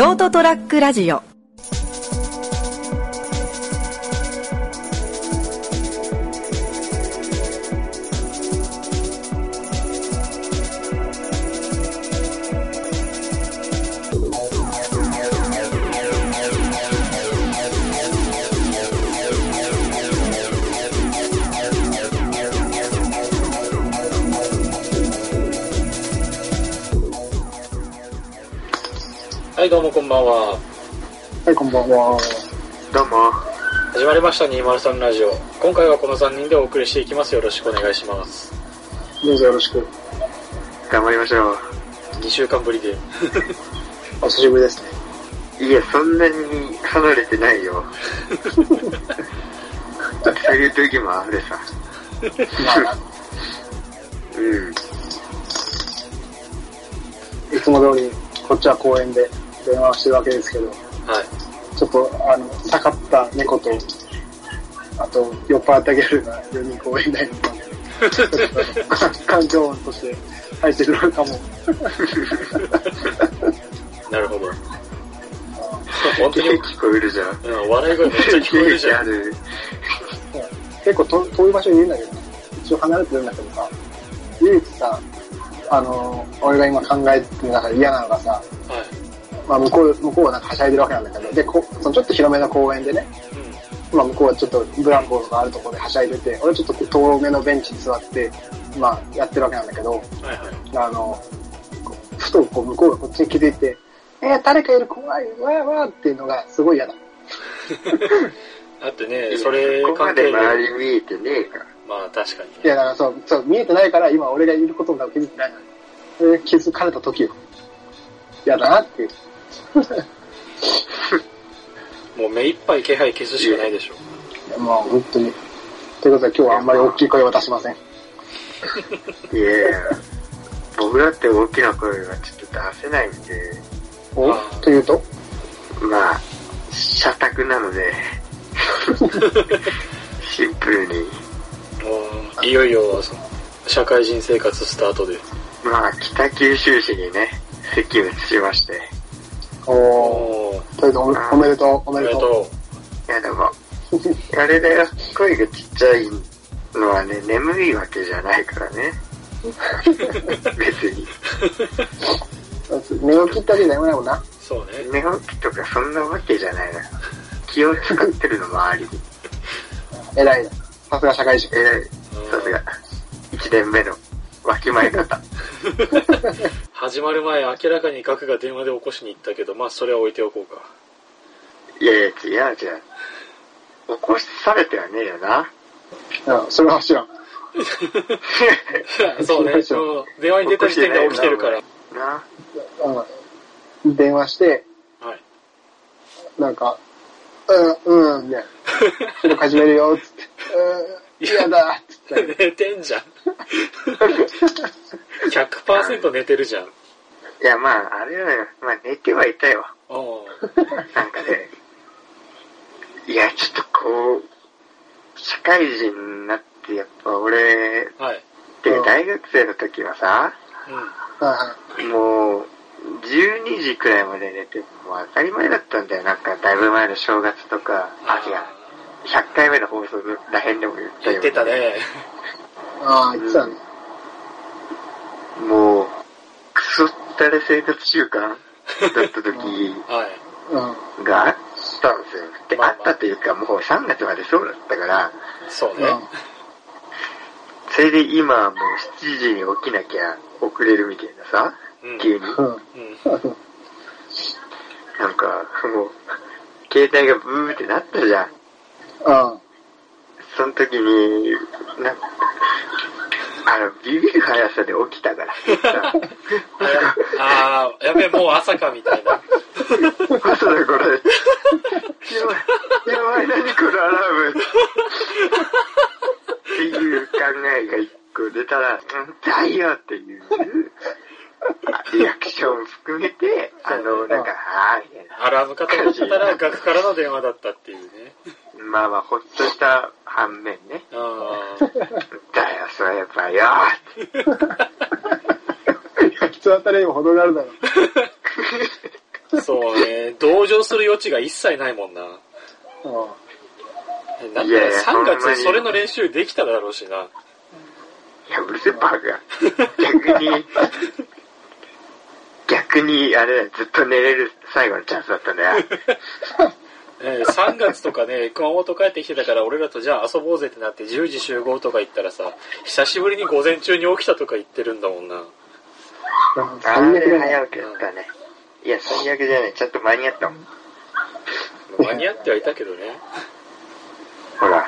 ショートトラックラジオ。はい、どうもこんばんは。はい、こんばんは。どうも。始まりました203ラジオ。今回はこの3人でお送りしていきます。よろしくお願いします。どうぞよろしく。頑張りましょう。2週間ぶりで。お久しぶりですね。いや、そんなに離れてないよ。そういう時もあるさ。まあ、うん。いつも通り、こっちは公園で電話してるわけですけど、はい。ちょっと、あの、下がった猫と、あと、酔っ払ったギャルが4人公園内にいたんで、ちょっと環境音として入ってくるかも。なるほど。本当に、聞こえるじゃん。うん、笑い声めっちゃ聞こえるじゃん。結構遠遠い場所にいるんだけど、一応離れてるんだけどさ、唯一さ、あの、俺が今考えてる中で嫌なのがさ、はい。まあ向こう、向こうはなんかはしゃいでるわけなんだけど、で、こそのちょっと広めの公園でね、まあ向こうはちょっとブランコがあるところではしゃいでて、俺ちょっと遠めのベンチに座って、まあやってるわけなんだけど、うん。はいはい。あの、ふとこう向こうがこっちに気づいて、えー、誰かいる？怖い、わーわーっていうのがすごい嫌だ。だってね、それここま関係で、で周り見えてねえかまあ確かにいやね。だからそう、そう、見えてないから今俺がいることが気づいてないのに。気づかれた時よ。嫌だなっていう。もう目いっぱい気配消すしかないでしょ。まあ本当に。ということで今日はあんまり大きい声は出しません。ら。いやいや、僕だって大きな声がちょっと出せないんで、お？というと？まあ、社宅なので、シンプルに、もう、いよいよ、その社会人生活スタートで。まあ、北九州市にね、席を移しまして、おー。おー、ということでおおめでとう、おおめでとう。いやでも、あれだよ、声がちっちゃいのはね、眠いわけじゃないからね。別に。寝起きってわけじゃないもんな。う。そうね。寝起きとかそんなわけじゃないな。気を使ってるのもあり。偉いな。さすが社会人。えらい、さすが。一年目のわきまえ方。始まる前、明らかにガクが電話で起こしに行ったけど、まあそれは置いておこうか。いやいや、違う違う。起こされてはねえよな。うん、それは知らん。そうね、電話に出た時点で起きてるから。な。うん。電話して、はい。なんか、うん、うん、みたいな。ちょっと始めるよ、つって。うん、嫌だ、つって。寝てんじゃん。100%寝てるじゃん。いや、まあ、あれだよ。まあ、寝てはいたよ。おなんかね、いや、ちょっとこう、社会人になって、やっぱ俺、ーはい。って大学生の時はさ、うはもう、12時くらいまで寝て、もう当たり前だったんだよ。なんか、だいぶ前の正月とか、あ、違う。100回目の放送らへんでも言ったよ。言ってたね。い。ああ、言ってたね。もう、クソったれ生活習慣だった時。があったんですよ。で、まあまああったというか、もう3月までそうだったから、うん。そうね。それで今はもう7時に起きなきゃ遅れるみたいなさ、うん。急に。なんか、もう、携帯がブーってなったじゃん。その時に、なあの、ビビる速さで起きたから。あ やあー、やべえ、もう朝かみたいな。朝だこれ。やばい、やばい、何このアラーム。っていう考えが一個出たら、うん、だよっていう、リアクション含めて、あの、なんか、はーい。アラームかと思ったら、学からの電話だったっていうね。まあまあ、ほっとした反面ね。あだよ、そういえばよーって。人当たりにも程があるだろ。そうね、同情する余地が一切ないもんな。うん。なんだいやいや3ほんまに月それの練習できただろうしな。いや、うるせえバカ。逆に、逆に、あれずっと寝れる最後のチャンスだったんだよ。えー3月とかね、熊本帰ってきてたから俺らとじゃあ遊ぼうぜってなって10時集合とか言ったらさ、久しぶりに午前中に起きたとか言ってるんだもんな。あ最悪れだね。早起きだったね。いや、最悪じゃない。ちゃんと間に合ったもん。間に合ってはいたけどね。ほら。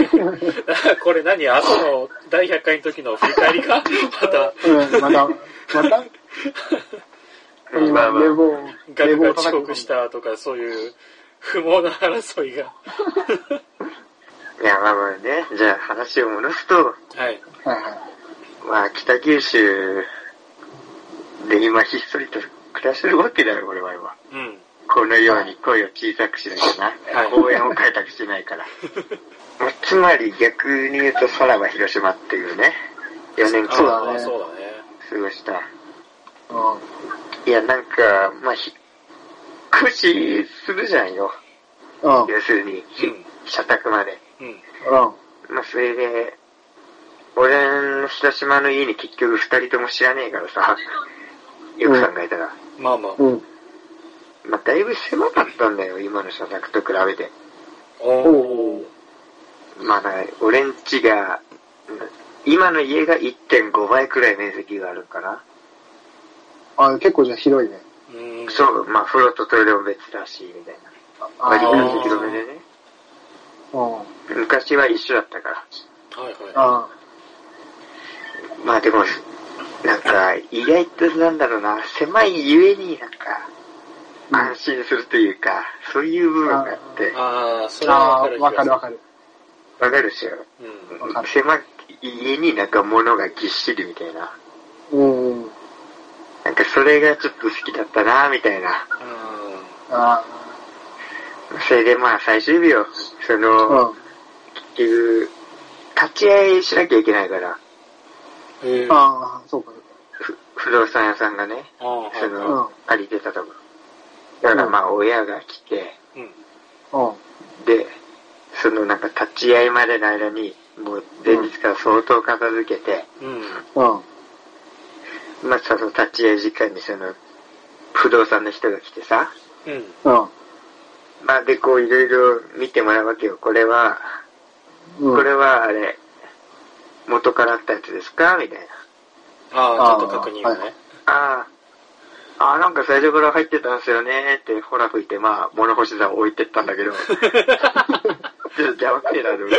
これ何？後の第100回の時の振り返りか？また、うん、また、また、う んまあまあ遅刻したとかそういう不毛な争いが。いや、まあまあね。じゃあ話を戻すと、はい。まあ、北九州で今ひっそりと暮らしてるわけだよ、俺は今。うん。このように声を小さくしなきゃな。はい応援を開拓しないから。ま あつまり逆に言うと、さらば広島っていうね、4年そうだねあーそうだね。過ごした。ういや、なんか、まあ、引っ越しするじゃんよ。ん。うん。要するに、うん社宅まで。うん。うん。まあ、それで、俺の広島の家に結局二人とも知らねえからさ、よく考えたら。まあまあ。うん。まあ、だいぶ狭かったんだよ、今の社宅と比べて。おおー。まあ、俺ん家が、今の家が1.5倍くらい面積があるかな。あ、結構じゃあ広いね。うん。そう、まあ、風呂とトイレも別だし、みたいな。割とあー広めでね。うん。昔は一緒だったから。はいはい。あまあでも、なんか、意外となんだろうな、狭いゆえになんか、安心するというか、そういう部分があって、ああ、それあ。はああ、わかるわるかる。わかるでしょ。うん。狭い家になんか物がぎっしりみたいな。うんそれがちょっと好きだったな、みたいな。あそれでまあ最終日を、そあ。の、うん。結局、立ち会いしなきゃいけないから、ええああ、そうか。ふ不動産屋さんがね、ああ、はいそうんの、借りてたところ。だからまあ親が来て。で、そのなんか立ち会いまでの間に、もう前日から相当片付けて、うん。うん。まあその立ち会い時間にその、不動産の人が来てさ、うん。うん。まあでこういろいろ見てもらうわけよ。これは、うん。これはあれ、元からあったやつですか？みたいな。ああ、ちょっと確認をね。ああ、ああ、なんか最初から入ってたんですよねって、ほら吹いて、まあ、物干し座を置いてったんだけど、ちょっと邪魔くせえなと思って。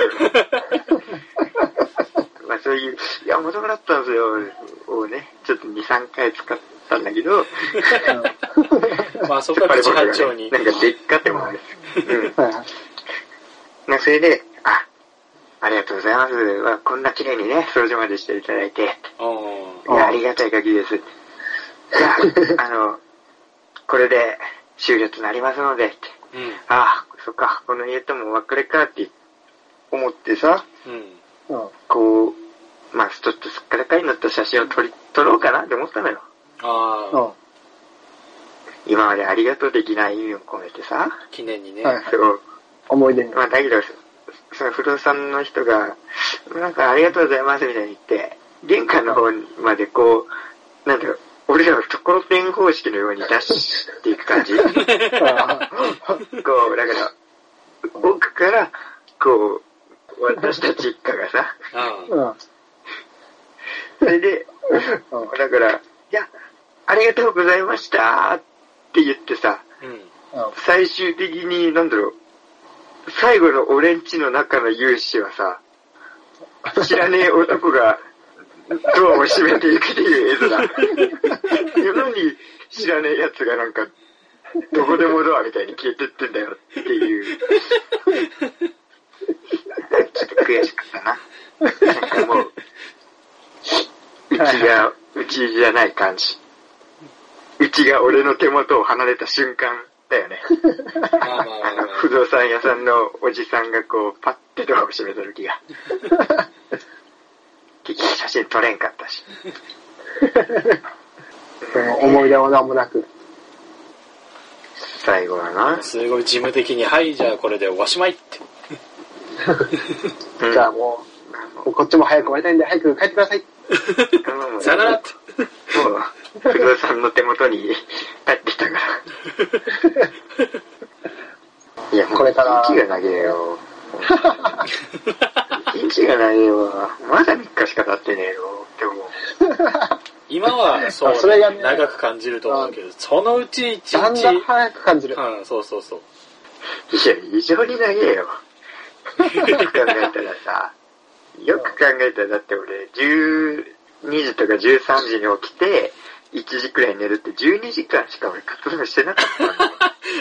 まあそういう、いや、元からあったんですよ、をね、ちょっと2、3回使ったんだけど、まあそこは口八丁に。なんかでっかってもある。うん。それで、あ、ありがとうございます。わこんな綺麗にね、掃除までしていただいて、あいや、ありがたい限りです。じゃあ、あの、これで終了となりますので。うん。ああ、そっか、この家ともお別れかって思ってさ、うん。うん。こう、まあちょっとすっからかいになった写真を撮り、撮ろうかなって思ったのよ。ああ、うん。今までありがとう的な意味を込めてさ。記念にね。はいはい。そう。思い出に。まあだけど、その不動産の人が、なんかありがとうございますみたいに言って、玄関の方までこう、なんだろう、俺らをところてん方式のように出していく感じ。こう、だから、奥から、こう、私たち一家がさ。それで、だから、いや、ありがとうございましたって言ってさ、あ。うん。最終的に、なんだろう、最後の俺んちの中の勇姿はさ、知らねえ男がドアを閉めていくっていう映像だ。世のに知らねえ奴がなんか、どこでもドアみたいに消えてってんだよっていう。ちょっと悔しかったな。なんかもう、が、うちじゃない感じ。うちが俺の手元を離れた瞬間だよね。まあの、ま不動産屋さんのおじさんがこう、パッてドアを閉めた時が。結局写真撮れんかったし。その思い出は何もなく。最後はな。すごい事務的に、はい、じゃあこれでおしまいって。う んじゃあもう、こっちも早く終わりたいんで、早く帰ってください。うんさよならって。もう、不動さんの手元に帰ってきたから。いや、もうこれから一日が長えよ。一日が長えわ。まだ3日しか経ってねえよ。って思う。今はそう、れがね長く感じると思うけど、そのうち一日、だんだん早く感じる。うん、そうそうそう。いや、異常に長えよ。よく考えたらさ、よく考えたらだって俺、12時とか13時に起きて、1時くらい寝るって12時間しか俺活動してなかったんだよ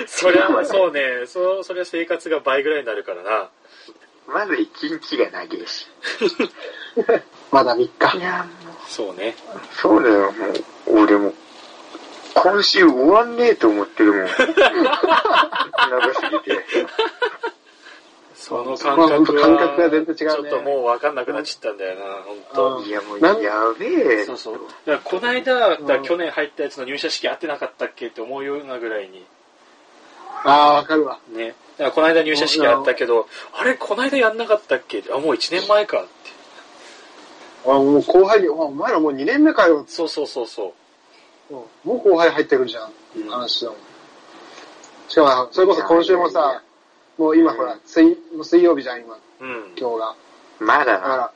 そりゃ そうね、そそりゃ生活が倍ぐらいになるからな。まず1日が長えし。まだ3日。いや、もう、そうね。そうだよ、もう、俺も、今週終わんねえと思ってるもん。長すぎて。その感覚は、感覚が全然違うねちょっともう分かんなくなっちゃったんだよな、本当うんいや、もう、やべえ。そうそう。だこの間、だ去年入ったやつの入社式やってなかったっけって思うようなぐらいに。ああ、わかるわ。ね。だからこの間入社式やったけど、あれ、この間やんなかったっけ？あ、もう1年前かって。あもう後輩に、あお前らもう2年目かよ。そうそうそうそうんもう後輩入ってくるじゃん。う話だもん。しかも、それこそ今週もさ、もう今ほら、水もう水曜日じゃん、今、う。うん。今日が。まだ？だな。か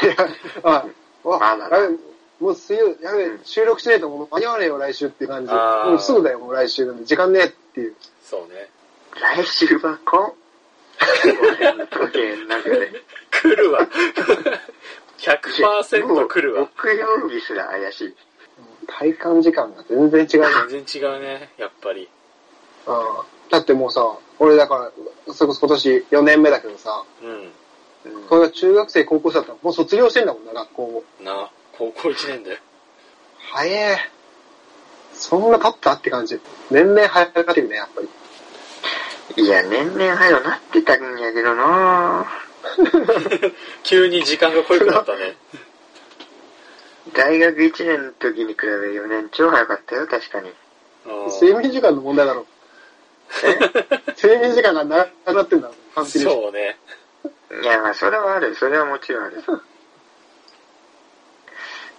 ら、いや、あ、わまだ？だやべもう水曜、やべ、収録しないともう間に合わねえよ、来週っていう感じ。もうすぐだよ、もう来週なんで。時間ねえっていう。そうね。来週はこん？時計の中で。来るわ。100%来るわ。木曜日すら怪しい。体感時間が全然違うね。全然違うね、やっぱり。うんだってもうさ、俺だから、それこそ今年4年目だけどさ、ううんこれが中学生、高校生だったらもう卒業してんだもんな、学校を。ん。な、高校1年で。早え。そんな経ったって感じ。年々早くなってるね、やっぱり。いや、年々早くなってたんやけどな 急に時間が濃くなったね。大学1年の時に比べ4年超早かったよ、確かに。うん睡眠時間の問題だろ。睡眠時間が長くなってんだろ、完璧に。そうね。いや、まあ、それはある。それはもちろんある。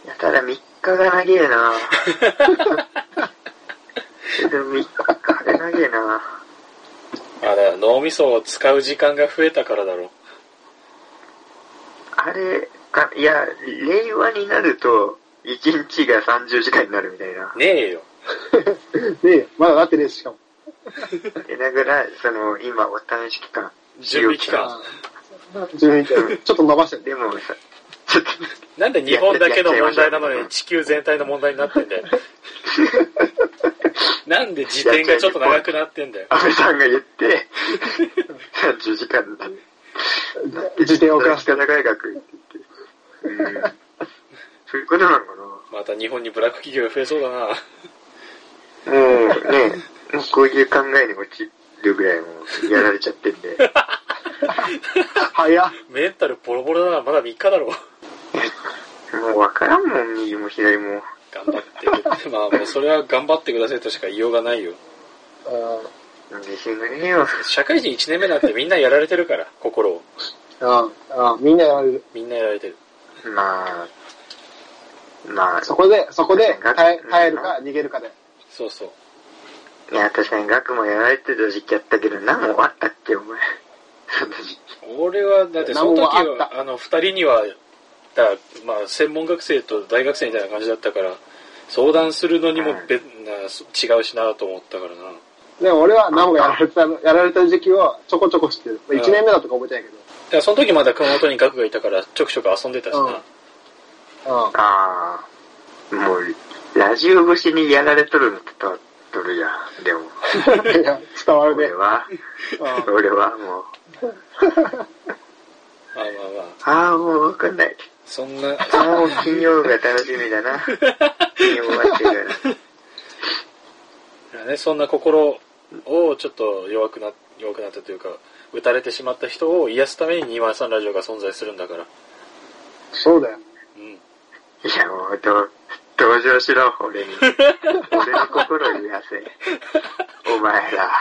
いや、ただ3日が長えなけど3日が長えなあ、だから脳みそを使う時間が増えたからだろあれか、いや、令和になると、1日が30時間になるみたいな。う。ねえよ。ねえ、まだなってねえし、しかも。でだから、その、今、お試し期間。準備期間ああ自分ちょっと伸ばしてね。でもさ、ちょっと、なんで日本だけの問題なのに地球全体の問題になってんだよ。なんで時点がちょっと長くなってんだよ。安倍さんが言って、30時間になって。自転を遅らせて。学って言って。うん。そういうことなのかまた日本にブラック企業が増えそうだな。なもうね、もうこういう考えに陥るぐらいもうやられちゃってんで。早っ。メンタルボロボロならまだ3日だろ。もうわからんもん、右も左も。頑張って。まあもうそれは頑張ってくださいとしか言いようがないよ。うん自信がねえよ。社会人1年目なんてみんなやられてるから、心を。ああ、みんなやられる。みんなやられてる。まあ、まあ、そこで、そこで耐え耐えるか逃げるかで。そうそう。いや、確かに学もやられてた時期やったけど、何もあったっけ、お前。そんな時期。俺は、だってその時何もあは、あの、二人には、だまあ、専門学生と大学生みたいな感じだったから、相談するのにもうんべ、な違うしなと思ったからな。でも俺は何もやられてたの、やられた時期をちょこちょこ知ってる。うん1年目だとか覚えてないけだからその時まだ熊本に学がいたから、ちょくちょく遊んでたしな。うんど。ああ、もう、ラジオ越しにやられとるのって伝わっとるやん。でも、うん。いや、伝わるね俺。は、うん俺はもう、まあまあまあ、ああ、もうわかんない。そんな、ああ、もう金曜が楽しみだな。金曜終わってから。ね、そんな心をちょっと弱くな、弱くなったというか、打たれてしまった人を癒すために203ラジオが存在するんだから。そうだよ。うん。いや、もう、ど、登場しろ、俺に。俺の心を癒せ。お前ら。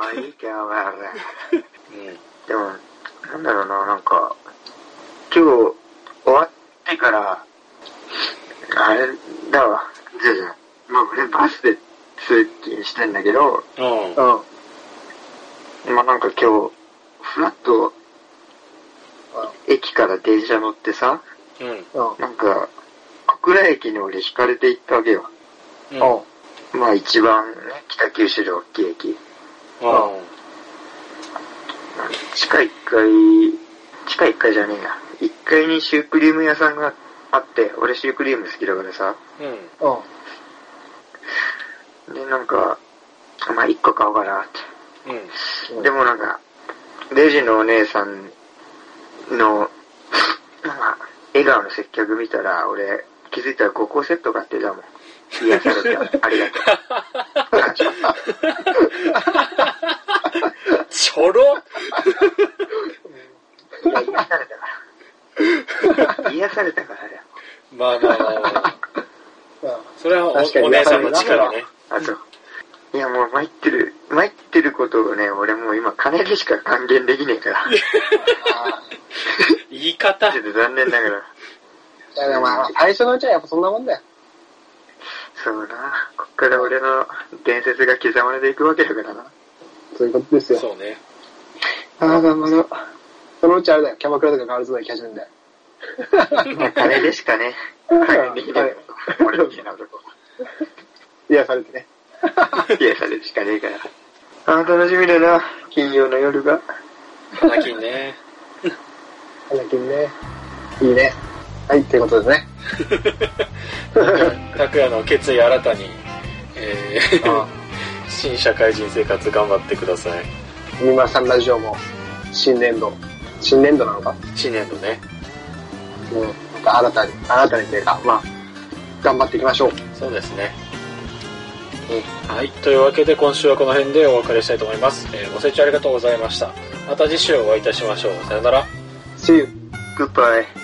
あ、いいか、お前ら。うん。でも、なんだろうな、なんか、今日終わってから、あれだわ、じゃあじゃあまあ俺バスで通勤してんだけど、うん。うん。まあなんか今日、ふらっと、駅から電車乗ってさ、うん。うん。なんか、小倉駅に俺引かれて行ったわけよ。うん。うん。まあ一番ね、北九州で大きい駅。うん。地下1階、地下1階じゃねえや。1階にシュークリーム屋さんがあって、俺シュークリーム好きだからさ。うん。うん。で、なんか、まあ1個買おうかなって。うん。でもなんか、レジのお姉さんの、なんか、笑顔の接客見たら、俺、気づいたら5個セット買ってたもん。癒された。ありがとちょろ癒されたから。癒されたからだよ。まあまあまあまあ。うん。それはおお姉さんの力ね。あと、いやもう参ってる、参ってることをね、俺もう今金でしか還元できねえから。言い方ちょ。っと残念ながら。いやでもまあ、最初のうちはやっぱそんなもんだよ。そうな。こっから俺の伝説が刻まれていくわけだからな。そういうことですよ。そうね。ああ、頑張ろう。そのうちあれだよ。キャバクラとかガールズバー行き始めるんだよ。まあ金でしかね、還元できない。俺みたいな男。癒されてね。癒されるしかねえから。あー楽しみだな。金曜の夜が。花金ね。花金ね。いいね。はい、ということですね。拓也の決意新たに、えーあ 新社会人生活頑張ってください。三村さんラジオも、新年度。新年度なのか？新年度ね。うん。また新たに、新たにというか、まあ、頑張っていきましょう。そうですね。はい。というわけで今週はこの辺でお別れしたいと思います。えーご清聴ありがとうございました。また次週お会いいたしましょう。さよなら。See you! グッバイ。